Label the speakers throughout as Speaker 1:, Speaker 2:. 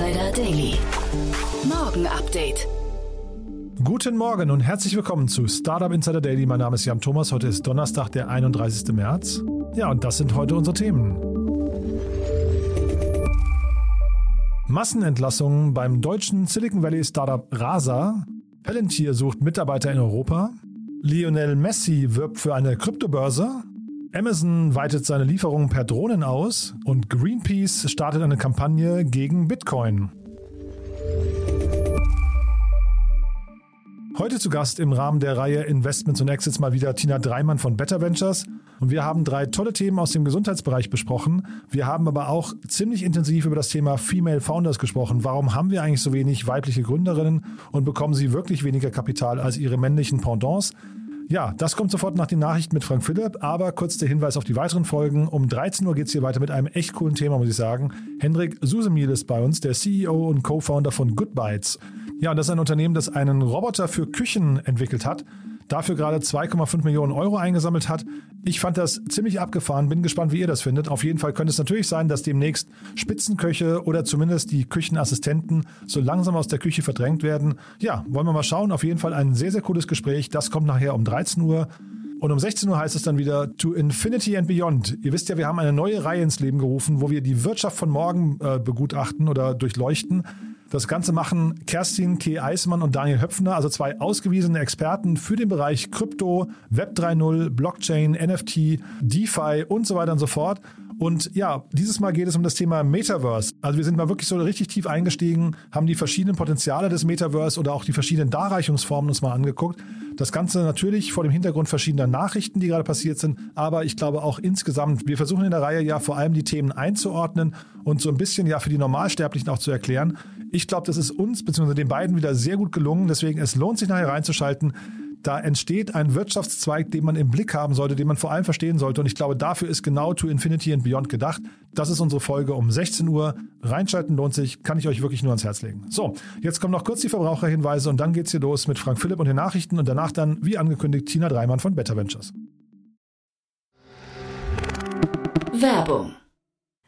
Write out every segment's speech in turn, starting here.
Speaker 1: Insider Daily. Morgen Update.
Speaker 2: Guten Morgen und herzlich willkommen zu Startup Insider Daily. Mein Name ist Jan Thomas. Heute ist Donnerstag, der 31. März. Ja, und das sind heute unsere Themen. Massenentlassungen beim deutschen Silicon Valley Startup Rasa. Palantir sucht Mitarbeiter in Europa. Lionel Messi wirbt für eine Kryptobörse. Amazon weitet seine Lieferungen per Drohnen aus. Und Greenpeace startet eine Kampagne gegen Bitcoin. Heute zu Gast im Rahmen der Reihe Investments und Exits mal wieder Tina Dreimann von Better Ventures. Und wir haben drei tolle Themen aus dem Gesundheitsbereich besprochen. Wir haben aber auch ziemlich intensiv über das Thema Female Founders gesprochen. Warum haben wir eigentlich so wenig weibliche Gründerinnen und bekommen sie wirklich weniger Kapital als ihre männlichen Pendants? Ja, das kommt sofort nach den Nachrichten mit Frank Philipp, aber kurz der Hinweis auf die weiteren Folgen. Um 13 Uhr geht es hier weiter mit einem echt coolen Thema, muss ich sagen. Hendrik Susemil ist bei uns, der CEO und Co-Founder von Goodbytes. Ja, und das ist ein Unternehmen, das einen Roboter für Küchen entwickelt hat, dafür gerade 2,5 Millionen Euro eingesammelt hat. Ich fand das ziemlich abgefahren, bin gespannt, wie ihr das findet. Auf jeden Fall könnte es natürlich sein, dass demnächst Spitzenköche oder zumindest die Küchenassistenten so langsam aus der Küche verdrängt werden. Ja, wollen wir mal schauen. Auf jeden Fall ein sehr, sehr cooles Gespräch. Das kommt nachher um 13 Uhr. Und um 16 Uhr heißt es dann wieder To Infinity and Beyond. Ihr wisst ja, wir haben eine neue Reihe ins Leben gerufen, wo wir die Wirtschaft von morgen äh, begutachten oder durchleuchten. Das Ganze machen Kerstin K. Eismann und Daniel Höpfner, also zwei ausgewiesene Experten für den Bereich Krypto, Web 3.0, Blockchain, NFT, DeFi und so weiter und so fort. Und ja, dieses Mal geht es um das Thema Metaverse. Also wir sind mal wirklich so richtig tief eingestiegen, haben die verschiedenen Potenziale des Metaverse oder auch die verschiedenen Darreichungsformen uns mal angeguckt. Das Ganze natürlich vor dem Hintergrund verschiedener Nachrichten, die gerade passiert sind, aber ich glaube auch insgesamt, wir versuchen in der Reihe ja vor allem die Themen einzuordnen und so ein bisschen ja für die Normalsterblichen auch zu erklären. Ich glaube, das ist uns bzw. den beiden wieder sehr gut gelungen, deswegen es lohnt sich nachher reinzuschalten da entsteht ein Wirtschaftszweig, den man im Blick haben sollte, den man vor allem verstehen sollte. Und ich glaube, dafür ist genau To Infinity and Beyond gedacht. Das ist unsere Folge um 16 Uhr. Reinschalten lohnt sich, kann ich euch wirklich nur ans Herz legen. So, jetzt kommen noch kurz die Verbraucherhinweise und dann geht's hier los mit Frank Philipp und den Nachrichten und danach dann, wie angekündigt, Tina Dreimann von Better Ventures.
Speaker 1: Werbung.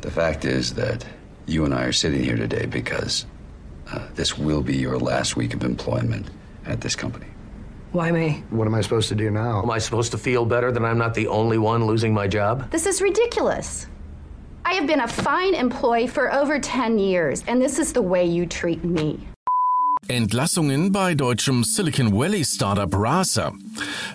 Speaker 3: the fact is that you and I are sitting here today because uh, this will be your last week of employment at this company.
Speaker 4: Why me?
Speaker 5: What am I supposed to do now?
Speaker 6: Am I supposed to feel better that I'm not the only one losing my job?
Speaker 7: This is ridiculous. I have been a fine employee for over 10 years, and this is the way you treat me.
Speaker 8: Entlassungen bei deutschem Silicon Valley Startup Rasa.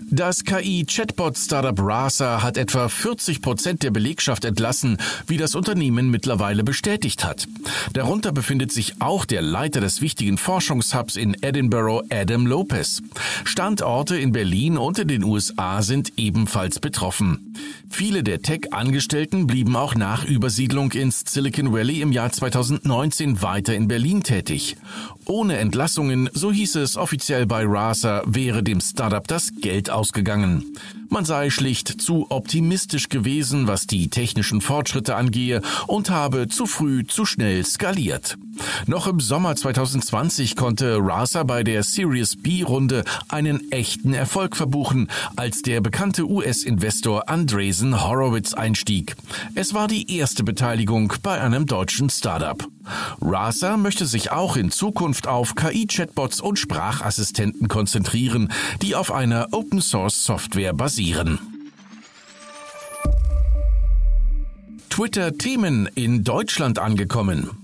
Speaker 8: Das KI-Chatbot-Startup Rasa hat etwa 40 Prozent der Belegschaft entlassen, wie das Unternehmen mittlerweile bestätigt hat. Darunter befindet sich auch der Leiter des wichtigen Forschungshubs in Edinburgh, Adam Lopez. Standorte in Berlin und in den USA sind ebenfalls betroffen. Viele der Tech-Angestellten blieben auch nach Übersiedlung ins Silicon Valley im Jahr 2019 weiter in Berlin tätig. Ohne Entlassungen, so hieß es offiziell bei Rasa, wäre dem Startup das Geld ausgegangen. Man sei schlicht zu optimistisch gewesen, was die technischen Fortschritte angehe und habe zu früh zu schnell skaliert. Noch im Sommer 2020 konnte Rasa bei der Series B-Runde einen echten Erfolg verbuchen, als der bekannte US-Investor Andreessen Horowitz einstieg. Es war die erste Beteiligung bei einem deutschen Startup. Rasa möchte sich auch in Zukunft auf KI-Chatbots und Sprachassistenten konzentrieren, die auf einer Open-Source-Software basieren. Twitter-Themen in Deutschland angekommen.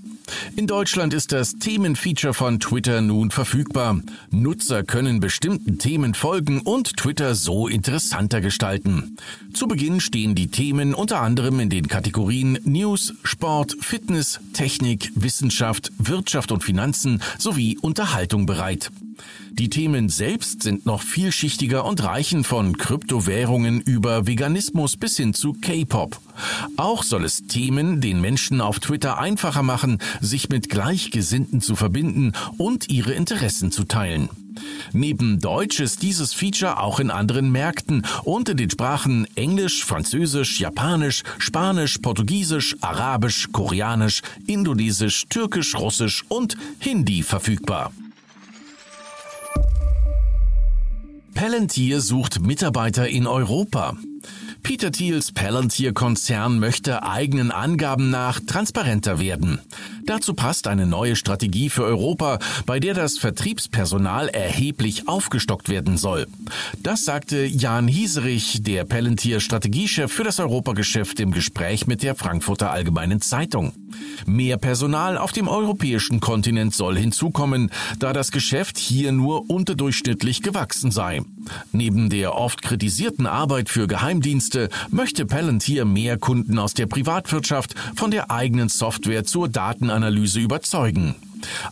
Speaker 8: In Deutschland ist das Themenfeature von Twitter nun verfügbar. Nutzer können bestimmten Themen folgen und Twitter so interessanter gestalten. Zu Beginn stehen die Themen unter anderem in den Kategorien News, Sport, Fitness, Technik, Wissenschaft, Wirtschaft und Finanzen sowie Unterhaltung bereit. Die Themen selbst sind noch vielschichtiger und reichen von Kryptowährungen über Veganismus bis hin zu K-Pop. Auch soll es Themen den Menschen auf Twitter einfacher machen, sich mit Gleichgesinnten zu verbinden und ihre Interessen zu teilen. Neben Deutsch ist dieses Feature auch in anderen Märkten und in den Sprachen Englisch, Französisch, Japanisch, Spanisch, Portugiesisch, Arabisch, Koreanisch, Indonesisch, Türkisch, Russisch und Hindi verfügbar. Palantir sucht Mitarbeiter in Europa. Peter Thiels Palantir-Konzern möchte eigenen Angaben nach transparenter werden. Dazu passt eine neue Strategie für Europa, bei der das Vertriebspersonal erheblich aufgestockt werden soll. Das sagte Jan Hieserich, der Palantir-Strategiechef für das Europageschäft im Gespräch mit der Frankfurter Allgemeinen Zeitung. Mehr Personal auf dem europäischen Kontinent soll hinzukommen, da das Geschäft hier nur unterdurchschnittlich gewachsen sei. Neben der oft kritisierten Arbeit für Geheimdienste möchte Palantir mehr Kunden aus der Privatwirtschaft von der eigenen Software zur Datenanalyse überzeugen.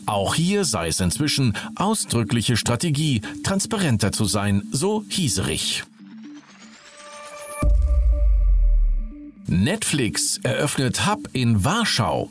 Speaker 8: Auch hier sei es inzwischen ausdrückliche Strategie, transparenter zu sein, so Hieserich. Netflix eröffnet Hub in Warschau.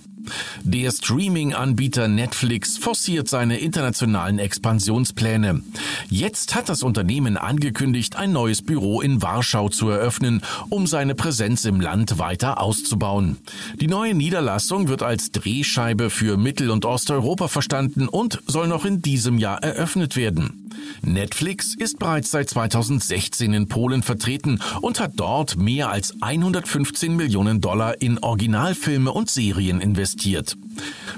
Speaker 8: Der Streaming-Anbieter Netflix forciert seine internationalen Expansionspläne. Jetzt hat das Unternehmen angekündigt, ein neues Büro in Warschau zu eröffnen, um seine Präsenz im Land weiter auszubauen. Die neue Niederlassung wird als Drehscheibe für Mittel- und Osteuropa verstanden und soll noch in diesem Jahr eröffnet werden. Netflix ist bereits seit 2016 in Polen vertreten und hat dort mehr als 115 Millionen Dollar in Originalfilme und Serien investiert.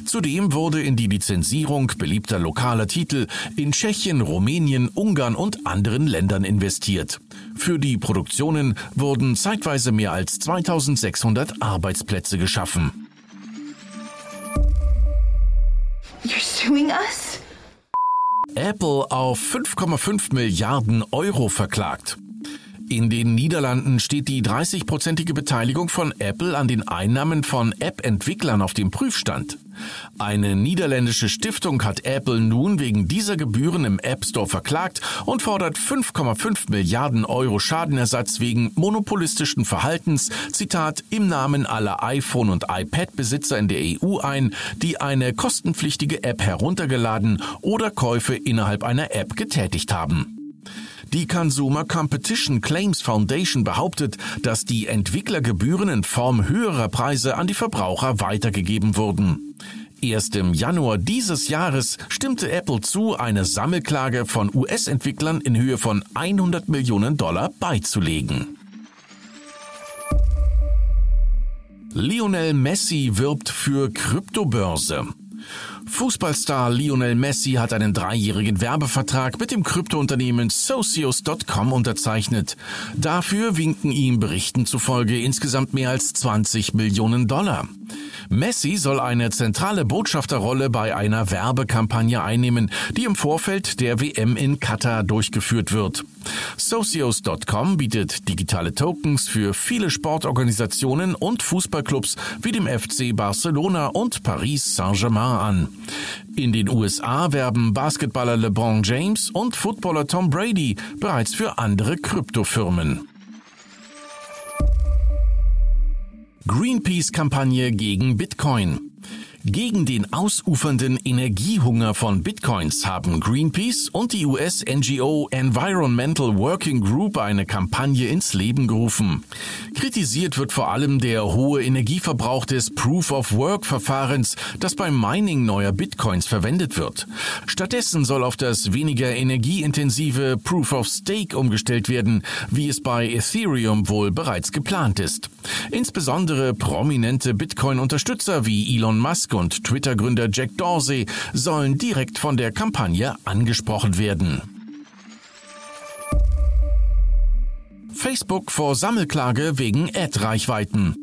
Speaker 8: Zudem wurde in die Lizenzierung beliebter lokaler Titel in Tschechien, Rumänien, Ungarn und anderen Ländern investiert. Für die Produktionen wurden zeitweise mehr als 2600 Arbeitsplätze geschaffen.
Speaker 4: You're suing us?
Speaker 8: Apple auf 5,5 Milliarden Euro verklagt. In den Niederlanden steht die 30-prozentige Beteiligung von Apple an den Einnahmen von App-Entwicklern auf dem Prüfstand. Eine niederländische Stiftung hat Apple nun wegen dieser Gebühren im App Store verklagt und fordert 5,5 Milliarden Euro Schadenersatz wegen monopolistischen Verhaltens, Zitat, im Namen aller iPhone- und iPad-Besitzer in der EU ein, die eine kostenpflichtige App heruntergeladen oder Käufe innerhalb einer App getätigt haben. Die Consumer Competition Claims Foundation behauptet, dass die Entwicklergebühren in Form höherer Preise an die Verbraucher weitergegeben wurden. Erst im Januar dieses Jahres stimmte Apple zu, eine Sammelklage von US-Entwicklern in Höhe von 100 Millionen Dollar beizulegen. Lionel Messi wirbt für Kryptobörse. Fußballstar Lionel Messi hat einen dreijährigen Werbevertrag mit dem Kryptounternehmen Socios.com unterzeichnet. Dafür winken ihm Berichten zufolge insgesamt mehr als 20 Millionen Dollar. Messi soll eine zentrale Botschafterrolle bei einer Werbekampagne einnehmen, die im Vorfeld der WM in Katar durchgeführt wird. Socios.com bietet digitale Tokens für viele Sportorganisationen und Fußballclubs wie dem FC Barcelona und Paris Saint-Germain an. In den USA werben Basketballer LeBron James und Footballer Tom Brady bereits für andere Kryptofirmen. Greenpeace-Kampagne gegen Bitcoin. Gegen den ausufernden Energiehunger von Bitcoins haben Greenpeace und die US-NGO Environmental Working Group eine Kampagne ins Leben gerufen. Kritisiert wird vor allem der hohe Energieverbrauch des Proof-of-Work-Verfahrens, das beim Mining neuer Bitcoins verwendet wird. Stattdessen soll auf das weniger energieintensive Proof-of-Stake umgestellt werden, wie es bei Ethereum wohl bereits geplant ist. Insbesondere prominente Bitcoin-Unterstützer wie Elon Musk und Twitter-Gründer Jack Dorsey sollen direkt von der Kampagne angesprochen werden. Facebook vor Sammelklage wegen Ad-Reichweiten.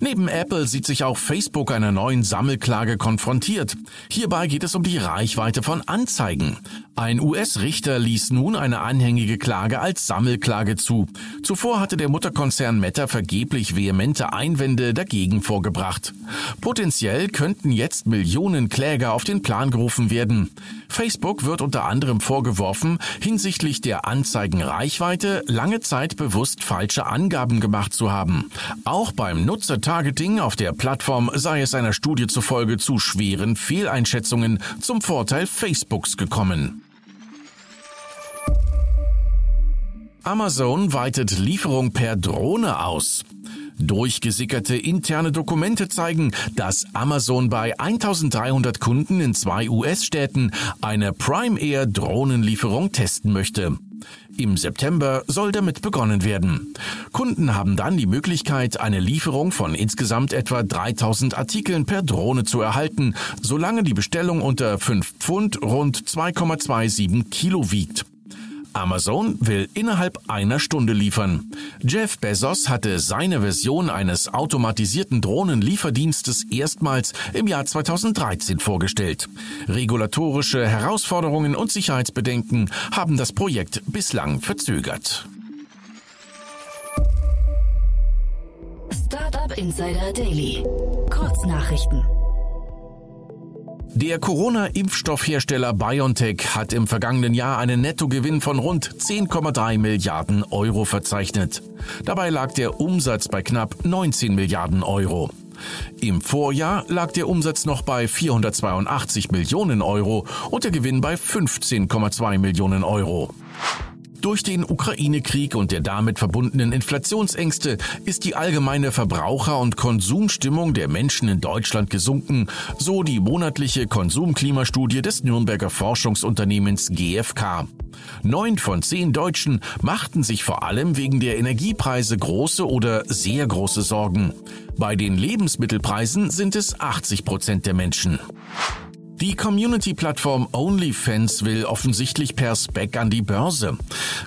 Speaker 8: Neben Apple sieht sich auch Facebook einer neuen Sammelklage konfrontiert. Hierbei geht es um die Reichweite von Anzeigen. Ein US-Richter ließ nun eine anhängige Klage als Sammelklage zu. Zuvor hatte der Mutterkonzern Meta vergeblich vehemente Einwände dagegen vorgebracht. Potenziell könnten jetzt Millionen Kläger auf den Plan gerufen werden. Facebook wird unter anderem vorgeworfen, hinsichtlich der Anzeigenreichweite lange Zeit bewusst falsche Angaben gemacht zu haben. Auch beim Nutzertargeting auf der Plattform sei es einer Studie zufolge zu schweren Fehleinschätzungen zum Vorteil Facebooks gekommen. Amazon weitet Lieferung per Drohne aus. Durchgesickerte interne Dokumente zeigen, dass Amazon bei 1300 Kunden in zwei US-Städten eine Prime Air Drohnenlieferung testen möchte. Im September soll damit begonnen werden. Kunden haben dann die Möglichkeit, eine Lieferung von insgesamt etwa 3000 Artikeln per Drohne zu erhalten, solange die Bestellung unter 5 Pfund rund 2,27 Kilo wiegt. Amazon will innerhalb einer Stunde liefern. Jeff Bezos hatte seine Version eines automatisierten Drohnenlieferdienstes erstmals im Jahr 2013 vorgestellt. Regulatorische Herausforderungen und Sicherheitsbedenken haben das Projekt bislang verzögert.
Speaker 1: Startup Insider Daily. Kurznachrichten.
Speaker 8: Der Corona-Impfstoffhersteller BioNTech hat im vergangenen Jahr einen Nettogewinn von rund 10,3 Milliarden Euro verzeichnet. Dabei lag der Umsatz bei knapp 19 Milliarden Euro. Im Vorjahr lag der Umsatz noch bei 482 Millionen Euro und der Gewinn bei 15,2 Millionen Euro. Durch den Ukraine-Krieg und der damit verbundenen Inflationsängste ist die allgemeine Verbraucher- und Konsumstimmung der Menschen in Deutschland gesunken, so die monatliche Konsumklimastudie des Nürnberger Forschungsunternehmens GfK. Neun von zehn Deutschen machten sich vor allem wegen der Energiepreise große oder sehr große Sorgen. Bei den Lebensmittelpreisen sind es 80 Prozent der Menschen. Die Community-Plattform OnlyFans will offensichtlich per Spec an die Börse.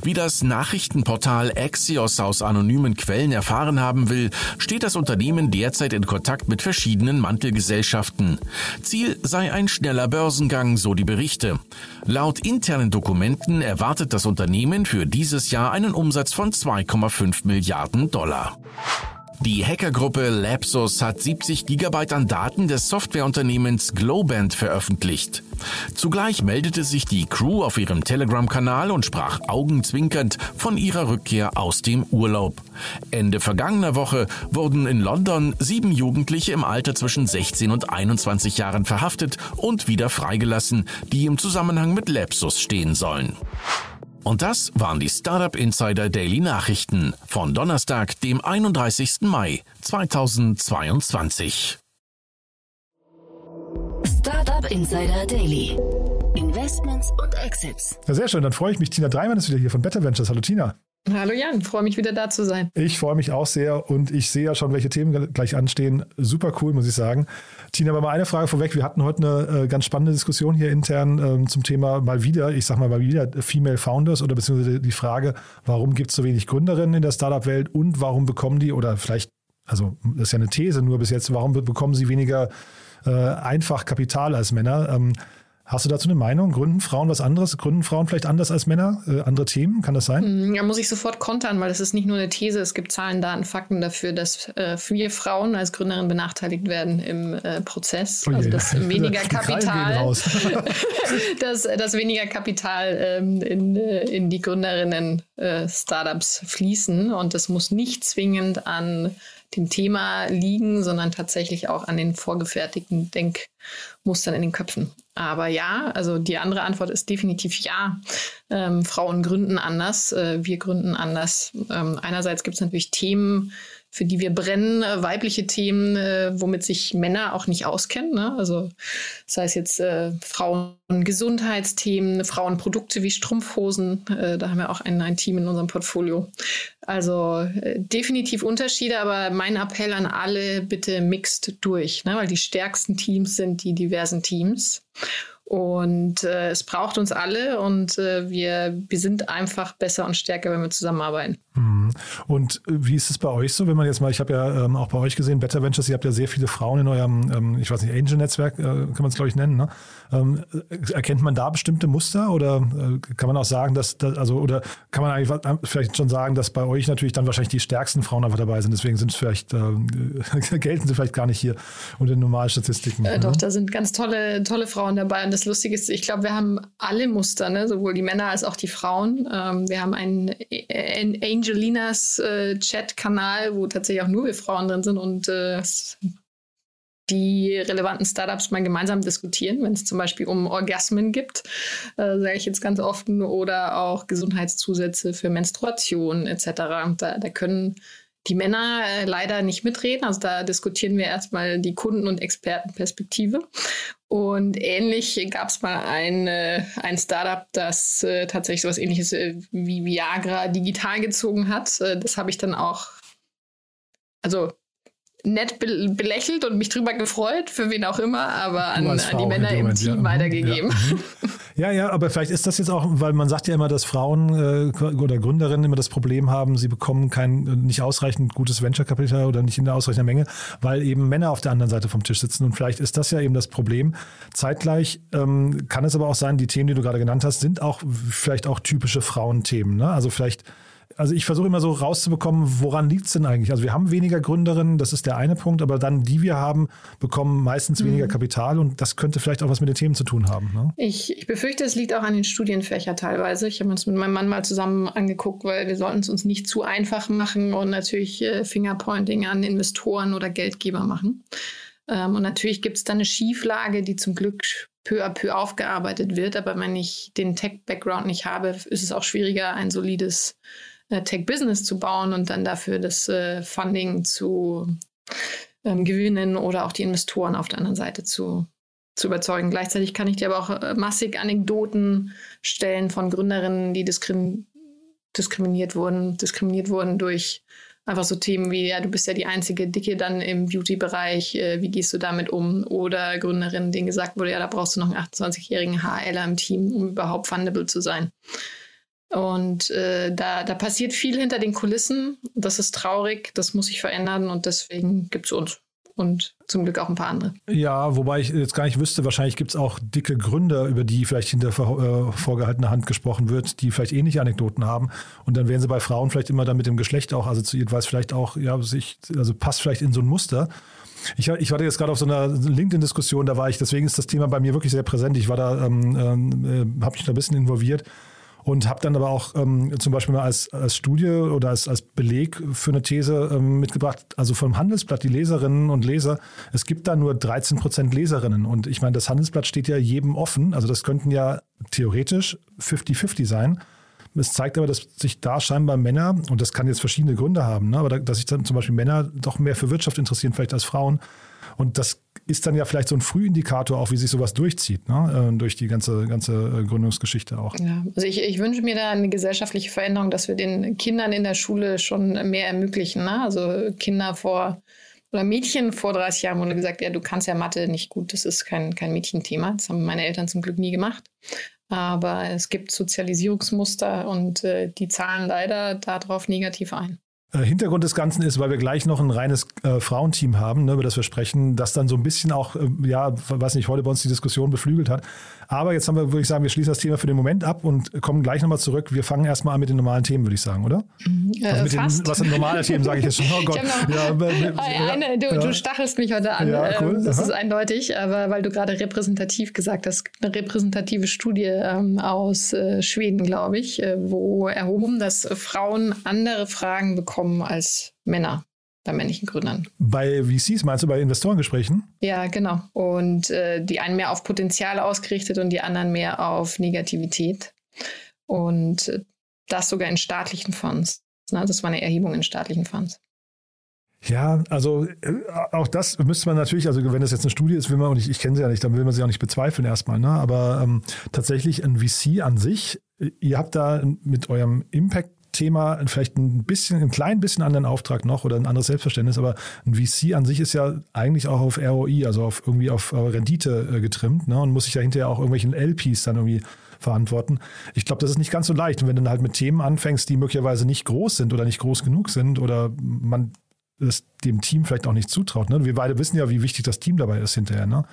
Speaker 8: Wie das Nachrichtenportal Axios aus anonymen Quellen erfahren haben will, steht das Unternehmen derzeit in Kontakt mit verschiedenen Mantelgesellschaften. Ziel sei ein schneller Börsengang, so die Berichte. Laut internen Dokumenten erwartet das Unternehmen für dieses Jahr einen Umsatz von 2,5 Milliarden Dollar. Die Hackergruppe Lapsus hat 70 Gigabyte an Daten des Softwareunternehmens Globant veröffentlicht. Zugleich meldete sich die Crew auf ihrem Telegram-Kanal und sprach augenzwinkernd von ihrer Rückkehr aus dem Urlaub. Ende vergangener Woche wurden in London sieben Jugendliche im Alter zwischen 16 und 21 Jahren verhaftet und wieder freigelassen, die im Zusammenhang mit Lapsus stehen sollen. Und das waren die Startup Insider Daily Nachrichten von Donnerstag, dem 31. Mai 2022.
Speaker 1: Startup Insider Daily. Investments und Exits.
Speaker 2: Ja, sehr schön, dann freue ich mich. Tina Dreimann ist wieder hier von Better Ventures. Hallo Tina.
Speaker 5: Hallo Jan, freue mich wieder da zu sein.
Speaker 2: Ich freue mich auch sehr und ich sehe ja schon, welche Themen gleich anstehen. Super cool, muss ich sagen. Tina, aber mal eine Frage vorweg. Wir hatten heute eine äh, ganz spannende Diskussion hier intern ähm, zum Thema mal wieder, ich sag mal mal wieder Female Founders oder beziehungsweise die Frage, warum gibt es so wenig Gründerinnen in der Startup-Welt und warum bekommen die oder vielleicht, also das ist ja eine These nur bis jetzt, warum bekommen sie weniger äh, einfach Kapital als Männer? Ähm, Hast du dazu eine Meinung? Gründen Frauen was anderes? Gründen Frauen vielleicht anders als Männer? Äh, andere Themen? Kann das sein?
Speaker 5: Ja, muss ich sofort kontern, weil das ist nicht nur eine These. Es gibt Zahlen, Daten, Fakten dafür, dass äh, viele Frauen als Gründerin benachteiligt werden im äh, Prozess. Oh also dass weniger Kapital, dass, dass weniger Kapital ähm, in, äh, in die Gründerinnen äh, Startups fließen. Und das muss nicht zwingend an dem Thema liegen, sondern tatsächlich auch an den vorgefertigten Denkmustern in den Köpfen. Aber ja, also die andere Antwort ist definitiv ja. Ähm, Frauen gründen anders, äh, wir gründen anders. Ähm, einerseits gibt es natürlich Themen, für die wir brennen, äh, weibliche Themen, äh, womit sich Männer auch nicht auskennen. Ne? Also sei es jetzt äh, Frauengesundheitsthemen, Frauenprodukte wie Strumpfhosen, äh, da haben wir auch ein, ein Team in unserem Portfolio. Also äh, definitiv Unterschiede, aber mein Appell an alle, bitte mixt durch, ne? weil die stärksten Teams sind die diversen Teams. Und es braucht uns alle und wir, wir sind einfach besser und stärker, wenn wir zusammenarbeiten.
Speaker 2: Mhm. Und äh, wie ist es bei euch so, wenn man jetzt mal, ich habe ja ähm, auch bei euch gesehen, Better Ventures, ihr habt ja sehr viele Frauen in eurem, ähm, ich weiß nicht, Angel-Netzwerk, äh, kann man es glaube ich nennen, ne? ähm, äh, erkennt man da bestimmte Muster oder äh, kann man auch sagen, dass, dass, also, oder kann man eigentlich vielleicht schon sagen, dass bei euch natürlich dann wahrscheinlich die stärksten Frauen einfach dabei sind, deswegen sind es vielleicht, äh, gelten sie vielleicht gar nicht hier unter den normalen Statistiken.
Speaker 5: Äh, doch, da sind ganz tolle, tolle Frauen dabei und das Lustige ist, ich glaube, wir haben alle Muster, ne? sowohl die Männer als auch die Frauen. Ähm, wir haben einen, einen Angelinas äh, Chat-Kanal, wo tatsächlich auch nur wir Frauen drin sind und äh, die relevanten Startups mal gemeinsam diskutieren, wenn es zum Beispiel um Orgasmen gibt, äh, sage ich jetzt ganz oft, oder auch Gesundheitszusätze für Menstruation etc. Da, da können die Männer äh, leider nicht mitreden. Also da diskutieren wir erstmal die Kunden- und Expertenperspektive. Und ähnlich gab es mal ein, äh, ein Startup, das äh, tatsächlich so etwas ähnliches äh, wie Viagra digital gezogen hat. Äh, das habe ich dann auch, also nett be belächelt und mich drüber gefreut, für wen auch immer, aber an, an die Männer im Team ja. weitergegeben.
Speaker 2: Ja. Mhm. ja. ja, aber vielleicht ist das jetzt auch, weil man sagt ja immer, dass Frauen äh, oder Gründerinnen immer das Problem haben, sie bekommen kein nicht ausreichend gutes Venture-Kapital oder nicht in der ausreichenden Menge, weil eben Männer auf der anderen Seite vom Tisch sitzen. Und vielleicht ist das ja eben das Problem. Zeitgleich ähm, kann es aber auch sein, die Themen, die du gerade genannt hast, sind auch vielleicht auch typische Frauenthemen. Ne? Also vielleicht also ich versuche immer so rauszubekommen, woran liegt es denn eigentlich? Also wir haben weniger Gründerinnen, das ist der eine Punkt, aber dann die wir haben, bekommen meistens mhm. weniger Kapital und das könnte vielleicht auch was mit den Themen zu tun haben. Ne?
Speaker 5: Ich, ich befürchte, es liegt auch an den Studienfächern teilweise. Ich habe mir das mit meinem Mann mal zusammen angeguckt, weil wir sollten es uns nicht zu einfach machen und natürlich äh, Fingerpointing an Investoren oder Geldgeber machen. Ähm, und natürlich gibt es da eine Schieflage, die zum Glück peu à peu aufgearbeitet wird. Aber wenn ich den Tech-Background nicht habe, ist es auch schwieriger, ein solides Tech-Business zu bauen und dann dafür das äh, Funding zu ähm, gewinnen oder auch die Investoren auf der anderen Seite zu, zu überzeugen. Gleichzeitig kann ich dir aber auch äh, massig Anekdoten stellen von Gründerinnen, die diskrim diskriminiert wurden, diskriminiert wurden durch einfach so Themen wie, ja, du bist ja die einzige Dicke dann im Beauty-Bereich, äh, wie gehst du damit um? Oder Gründerinnen, denen gesagt wurde, ja, da brauchst du noch einen 28-jährigen HLer im Team, um überhaupt fundable zu sein. Und äh, da, da passiert viel hinter den Kulissen. Das ist traurig, das muss sich verändern und deswegen gibt es uns. Und zum Glück auch ein paar andere.
Speaker 2: Ja, wobei ich jetzt gar nicht wüsste, wahrscheinlich gibt es auch dicke Gründe, über die vielleicht hinter äh, vorgehaltener Hand gesprochen wird, die vielleicht ähnliche Anekdoten haben. Und dann werden sie bei Frauen vielleicht immer dann mit dem Geschlecht auch assoziiert, weil es vielleicht auch, ja, sich, also passt vielleicht in so ein Muster. Ich, ich war jetzt gerade auf so einer LinkedIn-Diskussion, da war ich, deswegen ist das Thema bei mir wirklich sehr präsent. Ich war da, ähm, äh, habe mich da ein bisschen involviert und habe dann aber auch ähm, zum Beispiel mal als, als Studie oder als, als Beleg für eine These ähm, mitgebracht, also vom Handelsblatt, die Leserinnen und Leser, es gibt da nur 13 Prozent Leserinnen und ich meine, das Handelsblatt steht ja jedem offen, also das könnten ja theoretisch 50-50 sein. Es zeigt aber, dass sich da scheinbar Männer, und das kann jetzt verschiedene Gründe haben, ne, aber da, dass sich dann zum Beispiel Männer doch mehr für Wirtschaft interessieren, vielleicht als Frauen. Und das ist dann ja vielleicht so ein Frühindikator auch, wie sich sowas durchzieht, ne? Äh, durch die ganze, ganze äh, Gründungsgeschichte auch.
Speaker 5: Ja, also ich, ich wünsche mir da eine gesellschaftliche Veränderung, dass wir den Kindern in der Schule schon mehr ermöglichen. Ne? Also Kinder vor oder Mädchen vor 30 Jahren wurde gesagt, ja, du kannst ja Mathe nicht gut, das ist kein, kein Mädchenthema. Das haben meine Eltern zum Glück nie gemacht. Aber es gibt Sozialisierungsmuster und äh, die zahlen leider darauf negativ ein.
Speaker 2: Äh, Hintergrund des Ganzen ist, weil wir gleich noch ein reines äh, Frauenteam haben, ne, über das wir sprechen, das dann so ein bisschen auch, äh, ja, weiß nicht, heute bei uns die Diskussion beflügelt hat. Aber jetzt haben wir, würde ich sagen, wir schließen das Thema für den Moment ab und kommen gleich nochmal zurück. Wir fangen erstmal an mit den normalen Themen, würde ich sagen, oder?
Speaker 5: Äh,
Speaker 2: also mit
Speaker 5: fast.
Speaker 2: Den, was sind normale Themen, sage ich jetzt schon. Oh Gott.
Speaker 5: Ja, eine, du, ja. du, stachelst mich heute an. Ja, cool. Ähm, das Aha. ist eindeutig, aber weil du gerade repräsentativ gesagt hast, eine repräsentative Studie ähm, aus äh, Schweden, glaube ich, äh, wo erhoben, dass Frauen andere Fragen bekommen als Männer bei männlichen Gründern.
Speaker 2: Bei VCs meinst du bei Investorengesprächen?
Speaker 5: Ja, genau. Und äh, die einen mehr auf Potenzial ausgerichtet und die anderen mehr auf Negativität. Und äh, das sogar in staatlichen Fonds. Na, das war eine Erhebung in staatlichen Fonds.
Speaker 2: Ja, also äh, auch das müsste man natürlich, also wenn das jetzt eine Studie ist, will man, und ich, ich kenne sie ja nicht, dann will man sie auch nicht bezweifeln erstmal, ne? aber ähm, tatsächlich ein VC an sich, ihr habt da mit eurem Impact Thema vielleicht ein bisschen, ein klein bisschen anderen Auftrag noch oder ein anderes Selbstverständnis, aber ein VC an sich ist ja eigentlich auch auf ROI, also auf irgendwie auf Rendite äh, getrimmt ne, und muss sich ja hinterher auch irgendwelchen LPs dann irgendwie verantworten. Ich glaube, das ist nicht ganz so leicht. Und wenn du dann halt mit Themen anfängst, die möglicherweise nicht groß sind oder nicht groß genug sind oder man es dem Team vielleicht auch nicht zutraut. Ne? Wir beide wissen ja, wie wichtig das Team dabei ist hinterher. Ne?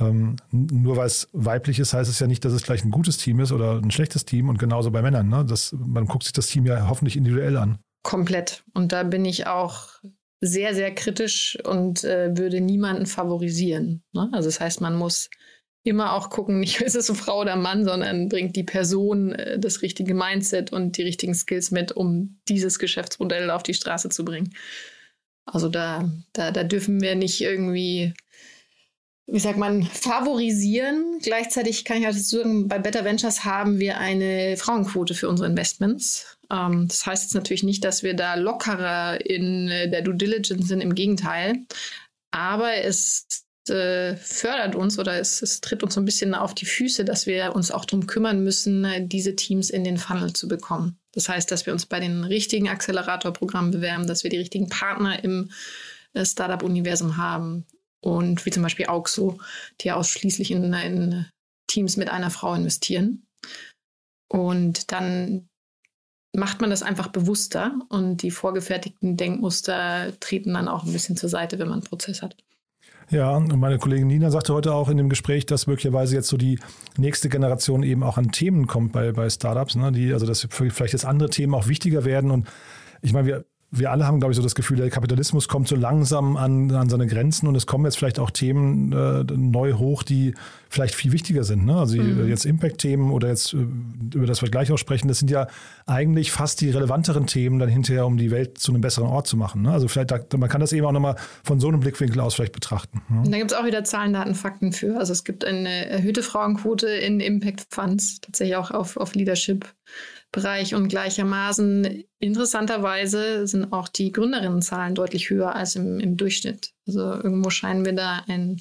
Speaker 2: Ähm, nur weil es weiblich ist, heißt es ja nicht, dass es gleich ein gutes Team ist oder ein schlechtes Team und genauso bei Männern. Ne? Das, man guckt sich das Team ja hoffentlich individuell an.
Speaker 5: Komplett. Und da bin ich auch sehr, sehr kritisch und äh, würde niemanden favorisieren. Ne? Also das heißt, man muss immer auch gucken, nicht ist es Frau oder Mann, sondern bringt die Person äh, das richtige Mindset und die richtigen Skills mit, um dieses Geschäftsmodell auf die Straße zu bringen. Also da, da, da dürfen wir nicht irgendwie wie sagt man, favorisieren. Gleichzeitig kann ich halt sagen, bei Better Ventures haben wir eine Frauenquote für unsere Investments. Ähm, das heißt jetzt natürlich nicht, dass wir da lockerer in äh, der Due Diligence sind, im Gegenteil. Aber es äh, fördert uns oder es, es, tritt uns so ein bisschen auf die Füße, dass wir uns auch darum kümmern müssen, diese Teams in den Funnel zu bekommen. Das heißt, dass wir uns bei den richtigen Accelerator-Programmen bewerben, dass wir die richtigen Partner im äh, Startup-Universum haben, und wie zum Beispiel Auxo, die ausschließlich in, in Teams mit einer Frau investieren. Und dann macht man das einfach bewusster und die vorgefertigten Denkmuster treten dann auch ein bisschen zur Seite, wenn man einen Prozess hat.
Speaker 2: Ja, und meine Kollegin Nina sagte heute auch in dem Gespräch, dass möglicherweise jetzt so die nächste Generation eben auch an Themen kommt bei, bei Startups, ne, die, also dass vielleicht jetzt andere Themen auch wichtiger werden. Und ich meine, wir wir alle haben, glaube ich, so das Gefühl, der Kapitalismus kommt so langsam an, an seine Grenzen und es kommen jetzt vielleicht auch Themen äh, neu hoch, die vielleicht viel wichtiger sind. Ne? Also mhm. jetzt Impact-Themen oder jetzt, äh, über das wir gleich auch sprechen, das sind ja eigentlich fast die relevanteren Themen dann hinterher, um die Welt zu einem besseren Ort zu machen. Ne? Also vielleicht, man kann das eben auch nochmal von so einem Blickwinkel aus vielleicht betrachten.
Speaker 5: Ne? Da gibt es auch wieder Zahlen, Daten, Fakten für. Also es gibt eine erhöhte Frauenquote in Impact Funds, tatsächlich auch auf, auf Leadership. Bereich und gleichermaßen interessanterweise sind auch die Gründerinnenzahlen deutlich höher als im, im Durchschnitt. Also irgendwo scheinen wir da ein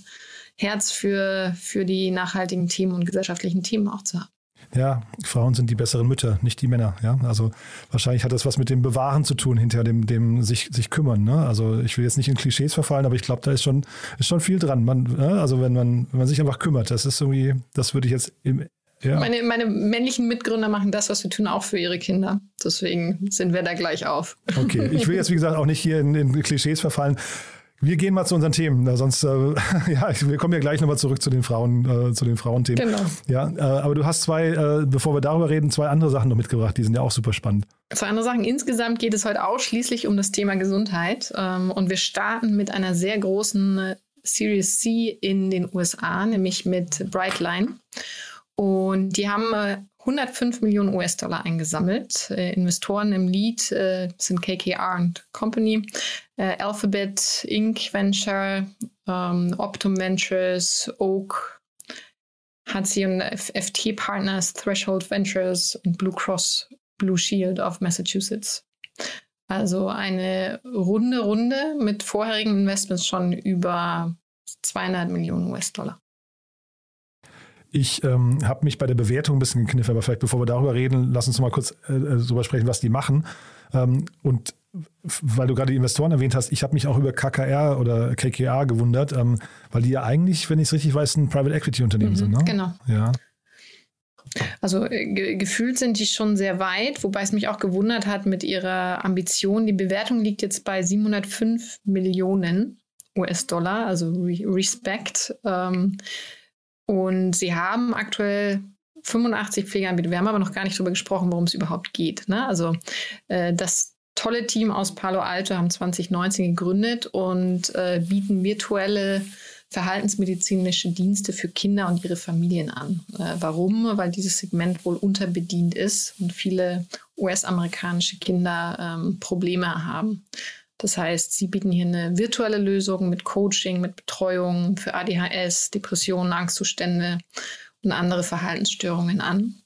Speaker 5: Herz für, für die nachhaltigen Themen und gesellschaftlichen Themen auch zu haben.
Speaker 2: Ja, Frauen sind die besseren Mütter, nicht die Männer. Ja, also wahrscheinlich hat das was mit dem Bewahren zu tun, hinter dem, dem sich, sich kümmern. Ne? Also ich will jetzt nicht in Klischees verfallen, aber ich glaube, da ist schon, ist schon viel dran. Man, ne? Also wenn man, wenn man sich einfach kümmert, das ist irgendwie, das würde ich jetzt im
Speaker 5: ja. Meine, meine männlichen Mitgründer machen das, was wir tun, auch für ihre Kinder. Deswegen sind wir da gleich auf.
Speaker 2: Okay, ich will jetzt, wie gesagt, auch nicht hier in, in Klischees verfallen. Wir gehen mal zu unseren Themen. Sonst, äh, ja, wir kommen ja gleich nochmal zurück zu den Frauen, äh, zu den Frauenthemen. Genau. Ja, äh, aber du hast zwei, äh, bevor wir darüber reden, zwei andere Sachen noch mitgebracht. Die sind ja auch super spannend.
Speaker 5: Zwei andere Sachen. Insgesamt geht es heute ausschließlich um das Thema Gesundheit. Ähm, und wir starten mit einer sehr großen äh, Series C in den USA, nämlich mit Brightline. Und die haben äh, 105 Millionen US-Dollar eingesammelt. Äh, Investoren im Lead äh, sind KKR und Company, äh, Alphabet, Inc. Venture, ähm, Optum Ventures, Oak, HC und FT Partners, Threshold Ventures und Blue Cross Blue Shield of Massachusetts. Also eine runde Runde mit vorherigen Investments schon über 200 Millionen US-Dollar.
Speaker 2: Ich ähm, habe mich bei der Bewertung ein bisschen gekniffen, aber vielleicht bevor wir darüber reden, lass uns mal kurz äh, äh, darüber sprechen, was die machen. Ähm, und weil du gerade die Investoren erwähnt hast, ich habe mich auch über KKR oder KKR gewundert, ähm, weil die ja eigentlich, wenn ich es richtig weiß, ein Private Equity Unternehmen mhm, sind. Ne?
Speaker 5: Genau.
Speaker 2: Ja.
Speaker 5: Also äh, ge gefühlt sind die schon sehr weit, wobei es mich auch gewundert hat mit ihrer Ambition. Die Bewertung liegt jetzt bei 705 Millionen US-Dollar, also Re Respect. Ähm, und sie haben aktuell 85 Pflegeanbieter. Wir haben aber noch gar nicht darüber gesprochen, worum es überhaupt geht. Ne? Also äh, das tolle Team aus Palo Alto haben 2019 gegründet und äh, bieten virtuelle verhaltensmedizinische Dienste für Kinder und ihre Familien an. Äh, warum? Weil dieses Segment wohl unterbedient ist und viele US-amerikanische Kinder ähm, Probleme haben. Das heißt, sie bieten hier eine virtuelle Lösung mit Coaching, mit Betreuung für ADHS, Depressionen, Angstzustände und andere Verhaltensstörungen an,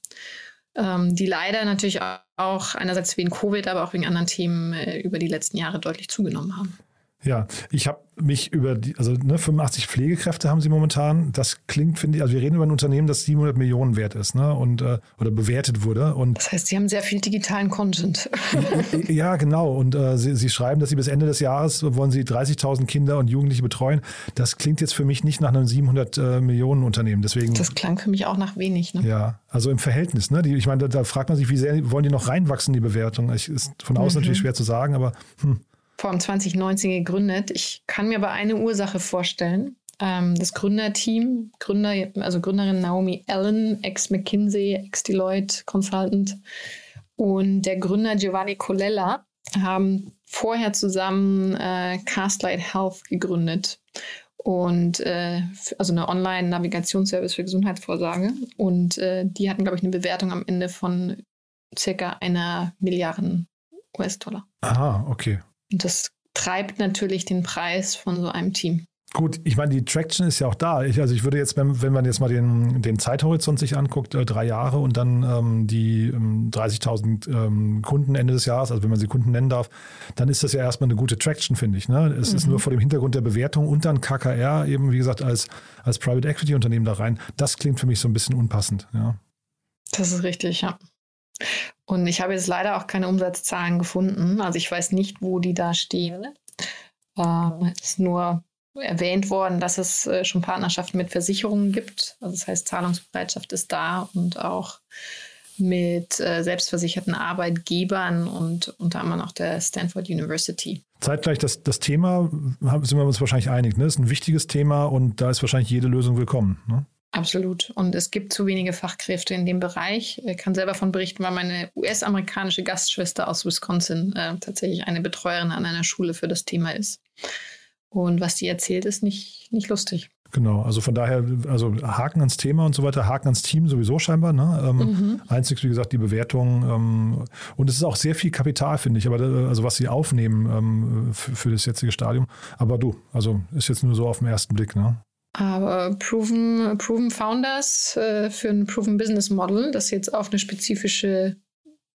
Speaker 5: ähm, die leider natürlich auch einerseits wegen Covid, aber auch wegen anderen Themen äh, über die letzten Jahre deutlich zugenommen haben.
Speaker 2: Ja, ich habe mich über die, also ne, 85 Pflegekräfte haben sie momentan. Das klingt, finde ich, also wir reden über ein Unternehmen, das 700 Millionen wert ist, ne, und äh, oder bewertet wurde. Und
Speaker 5: das heißt, sie haben sehr viel digitalen Content.
Speaker 2: ja, genau. Und äh, sie, sie schreiben, dass sie bis Ende des Jahres wollen sie 30.000 Kinder und Jugendliche betreuen. Das klingt jetzt für mich nicht nach einem 700 äh, Millionen Unternehmen. Deswegen.
Speaker 5: Das klang für mich auch nach wenig. Ne?
Speaker 2: Ja, also im Verhältnis. Ne, die, ich meine, da, da, fragt man sich, wie sehr wollen die noch reinwachsen die Bewertung? Ich, ist von außen mhm. natürlich schwer zu sagen, aber. Hm
Speaker 5: allem 2019 gegründet. Ich kann mir aber eine Ursache vorstellen. Ähm, das Gründerteam, Gründer, also Gründerin Naomi Allen, ex-McKinsey, ex-Deloitte Consultant und der Gründer Giovanni Colella haben vorher zusammen äh, Castlight Health gegründet und äh, also eine Online-Navigationsservice für Gesundheitsvorsorge. Und äh, die hatten, glaube ich, eine Bewertung am Ende von circa einer Milliarden US-Dollar.
Speaker 2: Aha, okay.
Speaker 5: Und das treibt natürlich den Preis von so einem Team.
Speaker 2: Gut, ich meine, die Traction ist ja auch da. Ich, also ich würde jetzt, wenn, wenn man jetzt mal den, den Zeithorizont sich anguckt, äh, drei Jahre und dann ähm, die ähm, 30.000 ähm, Kunden Ende des Jahres, also wenn man sie Kunden nennen darf, dann ist das ja erstmal eine gute Traction, finde ich. Ne? Es mhm. ist nur vor dem Hintergrund der Bewertung und dann KKR eben, wie gesagt, als, als Private Equity Unternehmen da rein. Das klingt für mich so ein bisschen unpassend. Ja.
Speaker 5: Das ist richtig, ja. Und ich habe jetzt leider auch keine Umsatzzahlen gefunden. Also ich weiß nicht, wo die da stehen. Ähm, es ist nur erwähnt worden, dass es äh, schon Partnerschaften mit Versicherungen gibt. Also das heißt, Zahlungsbereitschaft ist da und auch mit äh, selbstversicherten Arbeitgebern und unter anderem auch der Stanford University.
Speaker 2: Zeitgleich das, das Thema, sind wir uns wahrscheinlich einig, ne? ist ein wichtiges Thema und da ist wahrscheinlich jede Lösung willkommen. Ne?
Speaker 5: Absolut. Und es gibt zu wenige Fachkräfte in dem Bereich. Ich kann selber davon berichten, weil meine US-amerikanische Gastschwester aus Wisconsin äh, tatsächlich eine Betreuerin an einer Schule für das Thema ist. Und was die erzählt, ist nicht, nicht lustig.
Speaker 2: Genau, also von daher, also Haken ans Thema und so weiter, Haken ans Team sowieso scheinbar. Ne? Ähm, mhm. Einzig, wie gesagt, die Bewertung. Ähm, und es ist auch sehr viel Kapital, finde ich, aber äh, also was sie aufnehmen ähm, für, für, das jetzige Stadium. Aber du, also ist jetzt nur so auf den ersten Blick. Ne?
Speaker 5: Aber Proven, Proven Founders äh, für ein Proven Business Model, das jetzt auf eine spezifische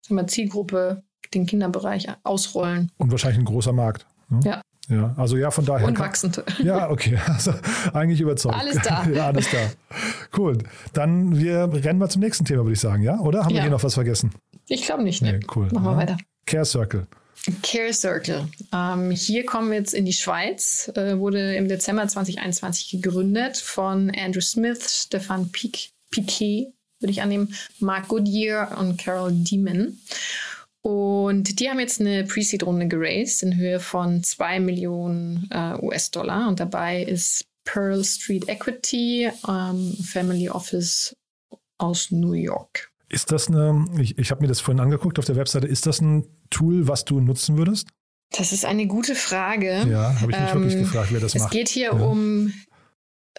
Speaker 5: wir, Zielgruppe, den Kinderbereich ausrollen.
Speaker 2: Und wahrscheinlich ein großer Markt.
Speaker 5: Ne? Ja.
Speaker 2: Ja, also ja, von daher.
Speaker 5: Und wachsend.
Speaker 2: Ja, okay. Also eigentlich überzeugt.
Speaker 5: Alles da.
Speaker 2: ja, alles da. Cool. Dann wir rennen mal zum nächsten Thema, würde ich sagen, ja? Oder haben ja. wir hier noch was vergessen?
Speaker 5: Ich glaube nicht. Ne?
Speaker 2: Nee, cool.
Speaker 5: Machen wir weiter.
Speaker 2: Care Circle.
Speaker 5: Care Circle. Ähm, hier kommen wir jetzt in die Schweiz. Äh, wurde im Dezember 2021 gegründet von Andrew Smith, Stefan Piquet, würde ich annehmen, Mark Goodyear und Carol Diemen. Und die haben jetzt eine Pre-Seed-Runde geraced in Höhe von 2 Millionen äh, US-Dollar. Und dabei ist Pearl Street Equity, ähm, Family Office aus New York.
Speaker 2: Ist das eine, ich, ich habe mir das vorhin angeguckt auf der Webseite, ist das ein Tool, was du nutzen würdest?
Speaker 5: Das ist eine gute Frage.
Speaker 2: Ja, habe ich mich ähm, wirklich gefragt, wer das
Speaker 5: es
Speaker 2: macht.
Speaker 5: Es geht hier ja. um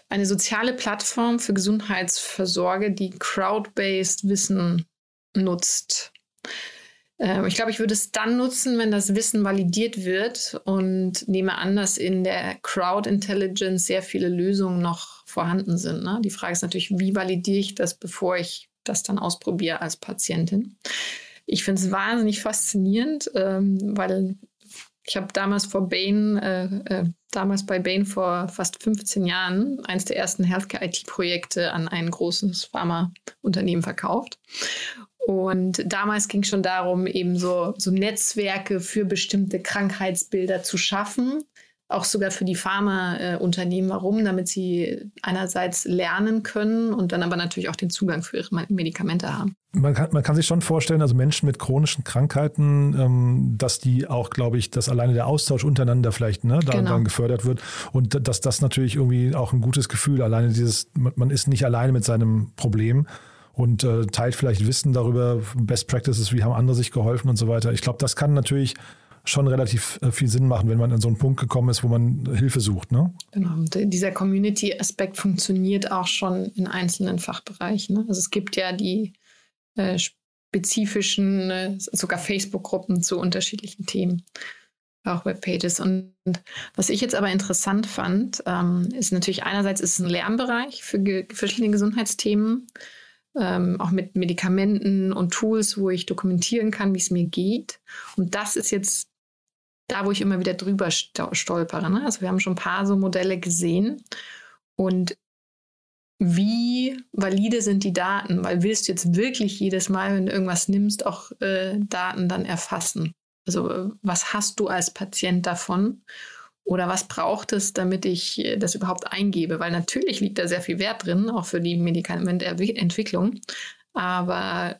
Speaker 5: eine soziale Plattform für Gesundheitsversorge, die crowd-based Wissen nutzt. Ähm, ich glaube, ich würde es dann nutzen, wenn das Wissen validiert wird und nehme an, dass in der Crowd Intelligence sehr viele Lösungen noch vorhanden sind. Ne? Die Frage ist natürlich, wie validiere ich das, bevor ich das dann ausprobiere als Patientin. Ich finde es wahnsinnig faszinierend, ähm, weil ich habe damals vor Bain, äh, äh, damals bei Bain vor fast 15 Jahren eines der ersten Healthcare-IT-Projekte an ein großes Pharmaunternehmen verkauft. Und damals ging es schon darum, eben so, so Netzwerke für bestimmte Krankheitsbilder zu schaffen, auch sogar für die Pharmaunternehmen. Warum? Damit sie einerseits lernen können und dann aber natürlich auch den Zugang für ihre Medikamente haben.
Speaker 2: Man kann, man kann sich schon vorstellen, also Menschen mit chronischen Krankheiten, ähm, dass die auch, glaube ich, dass alleine der Austausch untereinander vielleicht ne, da, genau. dann gefördert wird und dass das natürlich irgendwie auch ein gutes Gefühl, alleine dieses, man ist nicht alleine mit seinem Problem und äh, teilt vielleicht Wissen darüber, Best Practices, wie haben andere sich geholfen und so weiter. Ich glaube, das kann natürlich schon relativ äh, viel Sinn machen, wenn man an so einen Punkt gekommen ist, wo man Hilfe sucht. Ne?
Speaker 5: Genau. Und dieser Community-Aspekt funktioniert auch schon in einzelnen Fachbereichen. Ne? Also es gibt ja die äh, spezifischen, äh, sogar Facebook-Gruppen zu unterschiedlichen Themen, auch Webpages. Und was ich jetzt aber interessant fand, ähm, ist natürlich einerseits ist es ein Lernbereich für ge verschiedene Gesundheitsthemen. Ähm, auch mit Medikamenten und Tools, wo ich dokumentieren kann, wie es mir geht. Und das ist jetzt da, wo ich immer wieder drüber stolpere. Ne? Also wir haben schon ein paar so Modelle gesehen. Und wie valide sind die Daten? Weil willst du jetzt wirklich jedes Mal, wenn du irgendwas nimmst, auch äh, Daten dann erfassen? Also äh, was hast du als Patient davon? Oder was braucht es, damit ich äh, das überhaupt eingebe? Weil natürlich liegt da sehr viel Wert drin, auch für die Medikamententwicklung. Aber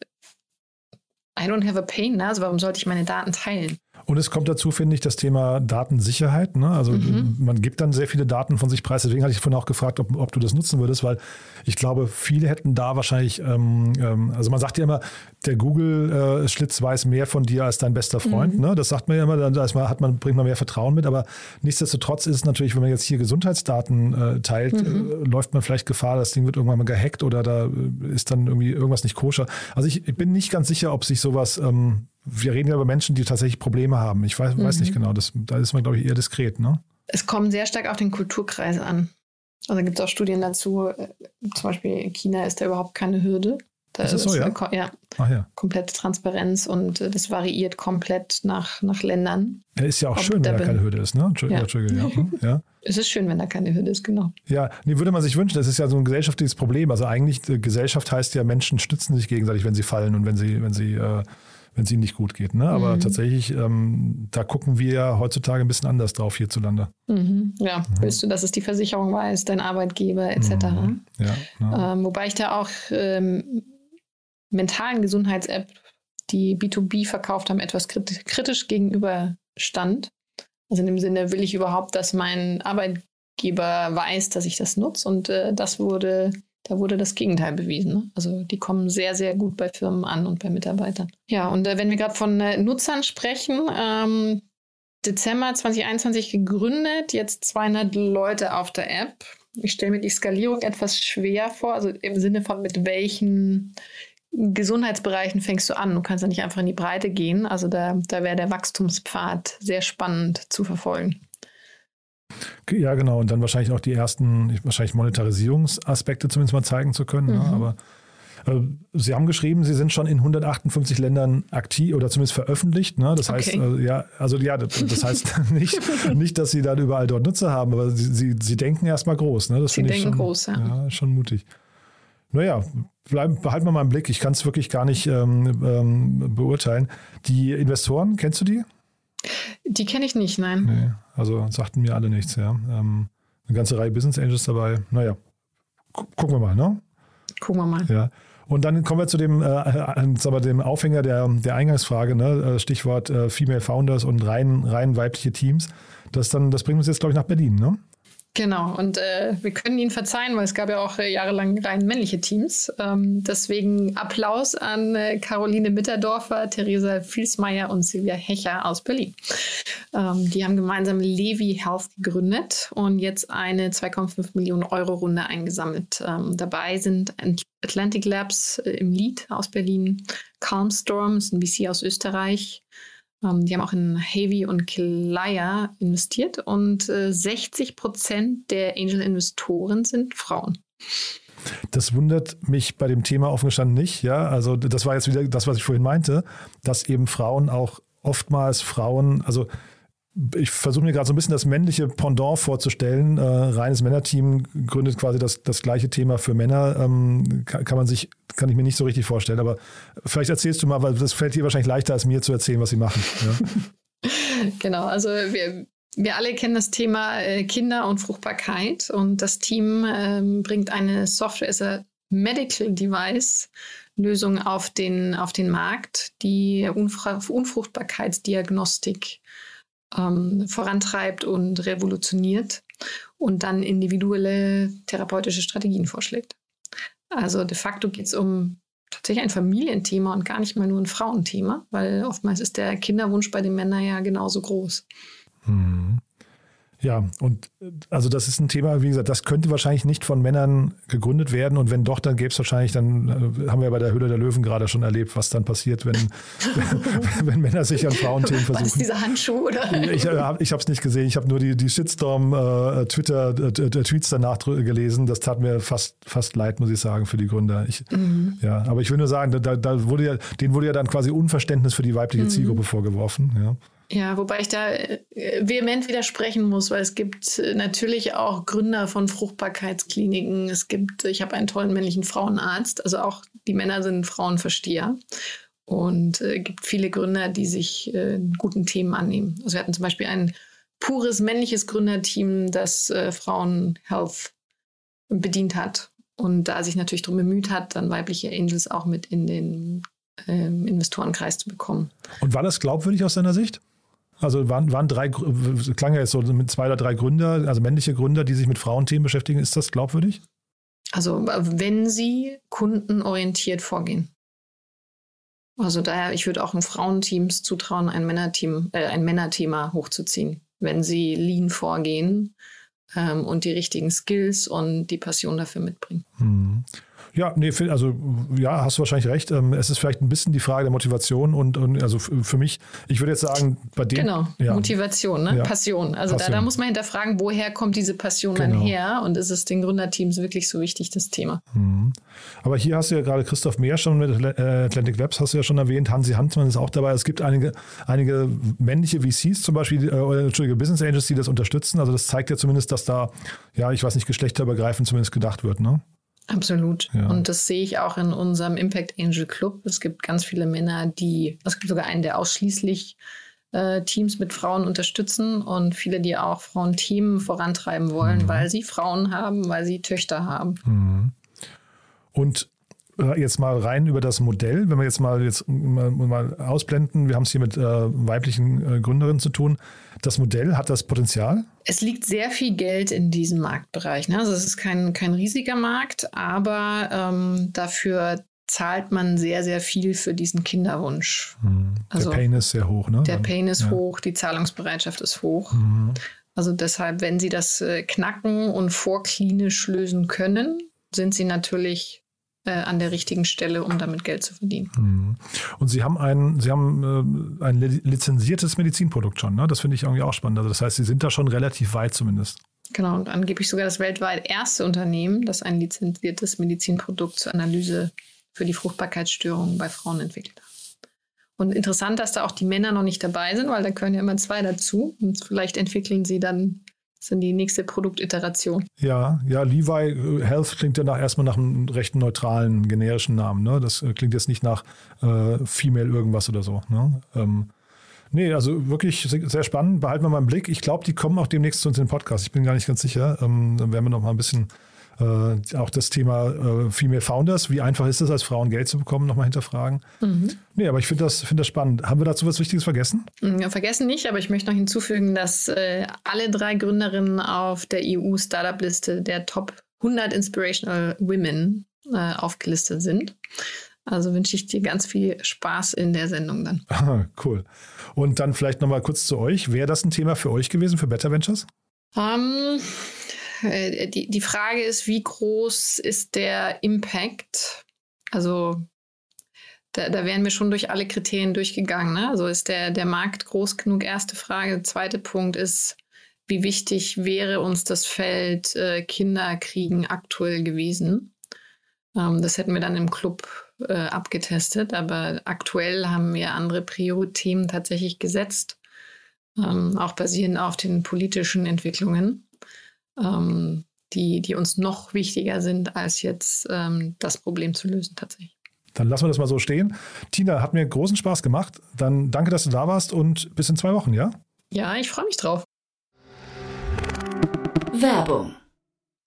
Speaker 5: I don't have a pain, ne? also warum sollte ich meine Daten teilen?
Speaker 2: Und es kommt dazu, finde ich, das Thema Datensicherheit. Ne? Also mhm. man gibt dann sehr viele Daten von sich preis. Deswegen hatte ich vorhin auch gefragt, ob, ob, du das nutzen würdest, weil ich glaube, viele hätten da wahrscheinlich, ähm, ähm, also man sagt ja immer, der Google-Schlitz äh, weiß mehr von dir als dein bester Freund. Mhm. Ne? Das sagt man ja immer, da man, hat man, bringt man mehr Vertrauen mit. Aber nichtsdestotrotz ist es natürlich, wenn man jetzt hier Gesundheitsdaten äh, teilt, mhm. äh, läuft man vielleicht Gefahr, das Ding wird irgendwann mal gehackt oder da äh, ist dann irgendwie irgendwas nicht koscher. Also ich, ich bin nicht ganz sicher, ob sich sowas ähm, wir reden ja über Menschen, die tatsächlich Probleme haben. Ich weiß, mhm. weiß nicht mhm. genau, das, da ist man, glaube ich, eher diskret. Ne?
Speaker 5: Es kommt sehr stark auf den Kulturkreis an. Also gibt es auch Studien dazu, äh, zum Beispiel in China ist da überhaupt keine Hürde. Da
Speaker 2: ist, ist so, ja?
Speaker 5: Ja, Ach, ja. komplette Transparenz und äh, das variiert komplett nach, nach Ländern.
Speaker 2: Ja, ist ja auch schön, wenn da keine Hürde ist, ne? Entschuldigung, ja. Entschuldigung ja. Hm.
Speaker 5: Es ist schön, wenn da keine Hürde ist, genau.
Speaker 2: Ja, nee, würde man sich wünschen. Das ist ja so ein gesellschaftliches Problem. Also eigentlich, äh, Gesellschaft heißt ja, Menschen stützen sich gegenseitig, wenn sie fallen und wenn sie, wenn sie äh, wenn es ihnen nicht gut geht. Ne? Aber mhm. tatsächlich, ähm, da gucken wir ja heutzutage ein bisschen anders drauf hierzulande.
Speaker 5: Mhm. Ja, mhm. willst du, dass es die Versicherung weiß, dein Arbeitgeber etc. Mhm. Ja, ja. Ähm, wobei ich da auch ähm, mentalen Gesundheits-App, die B2B verkauft haben, etwas kritisch gegenüber stand. Also in dem Sinne, will ich überhaupt, dass mein Arbeitgeber weiß, dass ich das nutze? Und äh, das wurde da wurde das Gegenteil bewiesen. Ne? Also die kommen sehr, sehr gut bei Firmen an und bei Mitarbeitern. Ja, und äh, wenn wir gerade von äh, Nutzern sprechen, ähm, Dezember 2021 gegründet, jetzt 200 Leute auf der App. Ich stelle mir die Skalierung etwas schwer vor, also im Sinne von mit welchen Gesundheitsbereichen fängst du an? Du kannst ja nicht einfach in die Breite gehen. Also da, da wäre der Wachstumspfad sehr spannend zu verfolgen.
Speaker 2: Ja, genau. Und dann wahrscheinlich auch die ersten, wahrscheinlich Monetarisierungsaspekte zumindest mal zeigen zu können. Ne? Mhm. Ne? Aber äh, Sie haben geschrieben, Sie sind schon in 158 Ländern aktiv oder zumindest veröffentlicht. Ne? Das okay. heißt, äh, ja, also ja, das heißt nicht, nicht, dass Sie dann überall dort Nutzer haben, aber Sie, Sie, Sie denken erstmal groß. Ne? Das
Speaker 5: Sie denken
Speaker 2: schon,
Speaker 5: groß, ja.
Speaker 2: ja. Schon mutig. Naja, bleib, behalten wir mal im Blick. Ich kann es wirklich gar nicht ähm, ähm, beurteilen. Die Investoren, kennst du die?
Speaker 5: Die kenne ich nicht, nein.
Speaker 2: Nee, also sagten mir alle nichts, ja. Ähm, eine ganze Reihe Business Angels dabei. Naja, gu gucken wir mal, ne?
Speaker 5: Gucken wir mal.
Speaker 2: Ja. Und dann kommen wir zu dem, äh, sagen dem Aufhänger der, der Eingangsfrage, ne? Äh, Stichwort äh, Female Founders und rein, rein weibliche Teams. Das, dann, das bringt uns jetzt, glaube ich, nach Berlin, ne?
Speaker 5: Genau, und äh, wir können ihn verzeihen, weil es gab ja auch äh, jahrelang rein männliche Teams. Ähm, deswegen Applaus an äh, Caroline Mitterdorfer, Theresa Fielsmeier und Silvia Hecher aus Berlin. Ähm, die haben gemeinsam Levi Health gegründet und jetzt eine 2,5 Millionen Euro Runde eingesammelt. Ähm, dabei sind Atlantic Labs äh, im Lead aus Berlin, Calmstorm, ist ein VC aus Österreich, ähm, die haben auch in Heavy und Kilaya investiert und äh, 60 Prozent der Angel-Investoren sind Frauen.
Speaker 2: Das wundert mich bei dem Thema offen gestanden nicht. Ja, also das war jetzt wieder das, was ich vorhin meinte, dass eben Frauen auch oftmals Frauen, also ich versuche mir gerade so ein bisschen das männliche Pendant vorzustellen. Äh, reines Männerteam gründet quasi das, das gleiche Thema für Männer. Ähm, kann, kann, man sich, kann ich mir nicht so richtig vorstellen. Aber vielleicht erzählst du mal, weil das fällt dir wahrscheinlich leichter als mir zu erzählen, was sie machen. Ja?
Speaker 5: genau, also wir, wir alle kennen das Thema äh, Kinder und Fruchtbarkeit und das Team ähm, bringt eine Software as a Medical Device Lösung auf den, auf den Markt, die Unfruchtbarkeitsdiagnostik ähm, vorantreibt und revolutioniert und dann individuelle therapeutische Strategien vorschlägt. Also de facto geht es um tatsächlich ein Familienthema und gar nicht mal nur ein Frauenthema, weil oftmals ist der Kinderwunsch bei den Männern ja genauso groß.
Speaker 2: Mhm. Ja, und also das ist ein Thema, wie gesagt, das könnte wahrscheinlich nicht von Männern gegründet werden. Und wenn doch, dann gäbe es wahrscheinlich, dann äh, haben wir bei der Höhle der Löwen gerade schon erlebt, was dann passiert, wenn, wenn, Männer sich an Frauenthemen versuchen. Was
Speaker 5: dieser Handschuh, oder?
Speaker 2: Ich, äh, ich habe es nicht gesehen. Ich habe nur die, die Shitstorm-Twitter-Tweets äh, danach gelesen. Das tat mir fast, fast leid, muss ich sagen, für die Gründer. Ich, mhm. Ja, aber ich will nur sagen, da, da wurde ja, denen wurde ja dann quasi Unverständnis für die weibliche mhm. Zielgruppe vorgeworfen. Ja.
Speaker 5: Ja, wobei ich da äh, vehement widersprechen muss, weil es gibt äh, natürlich auch Gründer von Fruchtbarkeitskliniken. Es gibt, ich habe einen tollen männlichen Frauenarzt, also auch die Männer sind Frauenversteher. Und es äh, gibt viele Gründer, die sich äh, guten Themen annehmen. Also wir hatten zum Beispiel ein pures männliches Gründerteam, das äh, Frauen Health bedient hat und da sich natürlich darum bemüht hat, dann weibliche Angels auch mit in den ähm, Investorenkreis zu bekommen.
Speaker 2: Und war das glaubwürdig aus deiner Sicht? Also waren, waren drei, klang ja jetzt so mit zwei oder drei Gründer, also männliche Gründer, die sich mit Frauenthemen beschäftigen. Ist das glaubwürdig?
Speaker 5: Also wenn sie kundenorientiert vorgehen. Also daher, ich würde auch in Frauenteams zutrauen, ein Männerteam, äh, ein Männerthema hochzuziehen. Wenn sie lean vorgehen ähm, und die richtigen Skills und die Passion dafür mitbringen.
Speaker 2: Hm. Ja, nee, also ja, hast du wahrscheinlich recht. Ähm, es ist vielleicht ein bisschen die Frage der Motivation und, und also für mich, ich würde jetzt sagen, bei dem.
Speaker 5: Genau, ja. Motivation, ne? Ja. Passion. Also Passion. Da, da muss man hinterfragen, woher kommt diese Passion genau. dann her und ist es den Gründerteams wirklich so wichtig, das Thema?
Speaker 2: Mhm. Aber hier hast du ja gerade Christoph Mehr schon mit äh, Atlantic Webs, hast du ja schon erwähnt, Hansi Handmann ist auch dabei. Es gibt einige, einige männliche VCs zum Beispiel, äh, Entschuldige, Business Angels, die das unterstützen. Also das zeigt ja zumindest, dass da, ja, ich weiß nicht, geschlechterübergreifend zumindest gedacht wird, ne?
Speaker 5: Absolut. Ja. Und das sehe ich auch in unserem Impact Angel Club. Es gibt ganz viele Männer, die, es gibt sogar einen, der ausschließlich äh, Teams mit Frauen unterstützen und viele, die auch Frauenthemen vorantreiben wollen, mhm. weil sie Frauen haben, weil sie Töchter haben.
Speaker 2: Mhm. Und äh, jetzt mal rein über das Modell, wenn wir jetzt mal jetzt mal, mal ausblenden, wir haben es hier mit äh, weiblichen äh, Gründerinnen zu tun. Das Modell hat das Potenzial?
Speaker 5: Es liegt sehr viel Geld in diesem Marktbereich. Ne? Also es ist kein, kein riesiger Markt, aber ähm, dafür zahlt man sehr, sehr viel für diesen Kinderwunsch.
Speaker 2: Also der Pain ist sehr hoch, ne?
Speaker 5: Der Pain ist ja. hoch, die Zahlungsbereitschaft ist hoch. Mhm. Also deshalb, wenn Sie das äh, knacken und vorklinisch lösen können, sind Sie natürlich an der richtigen Stelle, um damit Geld zu verdienen.
Speaker 2: Mhm. Und Sie haben ein, Sie haben äh, ein lizenziertes Medizinprodukt schon, ne? Das finde ich irgendwie auch spannend. Also das heißt, Sie sind da schon relativ weit zumindest.
Speaker 5: Genau, und angeblich sogar das weltweit erste Unternehmen, das ein lizenziertes Medizinprodukt zur Analyse für die Fruchtbarkeitsstörungen bei Frauen entwickelt hat. Und interessant, dass da auch die Männer noch nicht dabei sind, weil da können ja immer zwei dazu. Und vielleicht entwickeln sie dann ist die nächste Produktiteration.
Speaker 2: Ja, ja, Levi äh, Health klingt ja nach, erstmal nach einem recht neutralen, generischen Namen. Ne? Das äh, klingt jetzt nicht nach äh, Female irgendwas oder so. Ne? Ähm, nee, also wirklich sehr spannend. Behalten wir mal im Blick. Ich glaube, die kommen auch demnächst zu uns in den Podcast. Ich bin gar nicht ganz sicher. Ähm, dann werden wir noch mal ein bisschen äh, auch das Thema äh, Female Founders, wie einfach ist es, als Frauen Geld zu bekommen, nochmal hinterfragen. Mhm. Nee, aber ich finde das, find das spannend. Haben wir dazu was Wichtiges vergessen?
Speaker 5: Mm, ja, vergessen nicht, aber ich möchte noch hinzufügen, dass äh, alle drei Gründerinnen auf der EU-Startup-Liste der Top 100 Inspirational Women äh, aufgelistet sind. Also wünsche ich dir ganz viel Spaß in der Sendung dann.
Speaker 2: Ah, cool. Und dann vielleicht nochmal kurz zu euch. Wäre das ein Thema für euch gewesen, für Better Ventures?
Speaker 5: Um, ähm, äh, die, die Frage ist, wie groß ist der Impact? Also da, da wären wir schon durch alle Kriterien durchgegangen. Ne? Also ist der, der Markt groß genug? Erste Frage. Zweite Punkt ist, wie wichtig wäre uns das Feld äh, Kinderkriegen aktuell gewesen? Ähm, das hätten wir dann im Club äh, abgetestet, aber aktuell haben wir andere Prioritäten tatsächlich gesetzt, ähm, auch basierend auf den politischen Entwicklungen ähm, die, die uns noch wichtiger sind, als jetzt ähm, das Problem zu lösen tatsächlich.
Speaker 2: Dann lassen wir das mal so stehen. Tina, hat mir großen Spaß gemacht. Dann danke, dass du da warst und bis in zwei Wochen, ja?
Speaker 5: Ja, ich freue mich drauf.
Speaker 1: Werbung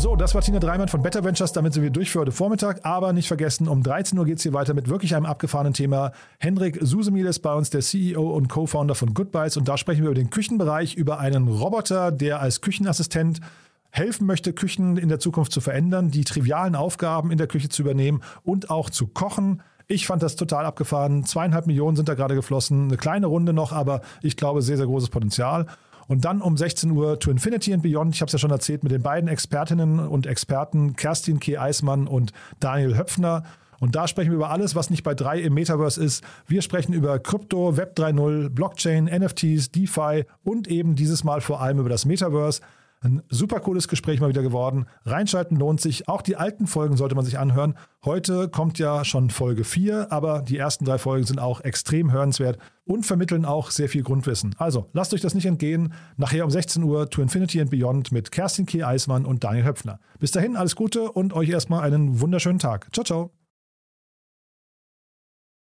Speaker 2: So, das war Tina Dreimann von Better Ventures. Damit sind wir durch für heute Vormittag. Aber nicht vergessen, um 13 Uhr geht es hier weiter mit wirklich einem abgefahrenen Thema. Hendrik Susemil ist bei uns der CEO und Co-Founder von Goodbyes. Und da sprechen wir über den Küchenbereich, über einen Roboter, der als Küchenassistent helfen möchte, Küchen in der Zukunft zu verändern, die trivialen Aufgaben in der Küche zu übernehmen und auch zu kochen. Ich fand das total abgefahren. Zweieinhalb Millionen sind da gerade geflossen. Eine kleine Runde noch, aber ich glaube, sehr, sehr großes Potenzial. Und dann um 16 Uhr To Infinity and Beyond. Ich habe es ja schon erzählt mit den beiden Expertinnen und Experten Kerstin K. Eismann und Daniel Höpfner. Und da sprechen wir über alles, was nicht bei drei im Metaverse ist. Wir sprechen über Krypto, Web 3.0, Blockchain, NFTs, DeFi und eben dieses Mal vor allem über das Metaverse. Ein super cooles Gespräch mal wieder geworden. Reinschalten lohnt sich. Auch die alten Folgen sollte man sich anhören. Heute kommt ja schon Folge 4, aber die ersten drei Folgen sind auch extrem hörenswert und vermitteln auch sehr viel Grundwissen. Also lasst euch das nicht entgehen. Nachher um 16 Uhr To Infinity and Beyond mit Kerstin K. Eismann und Daniel Höpfner. Bis dahin alles Gute und euch erstmal einen wunderschönen Tag. Ciao, ciao.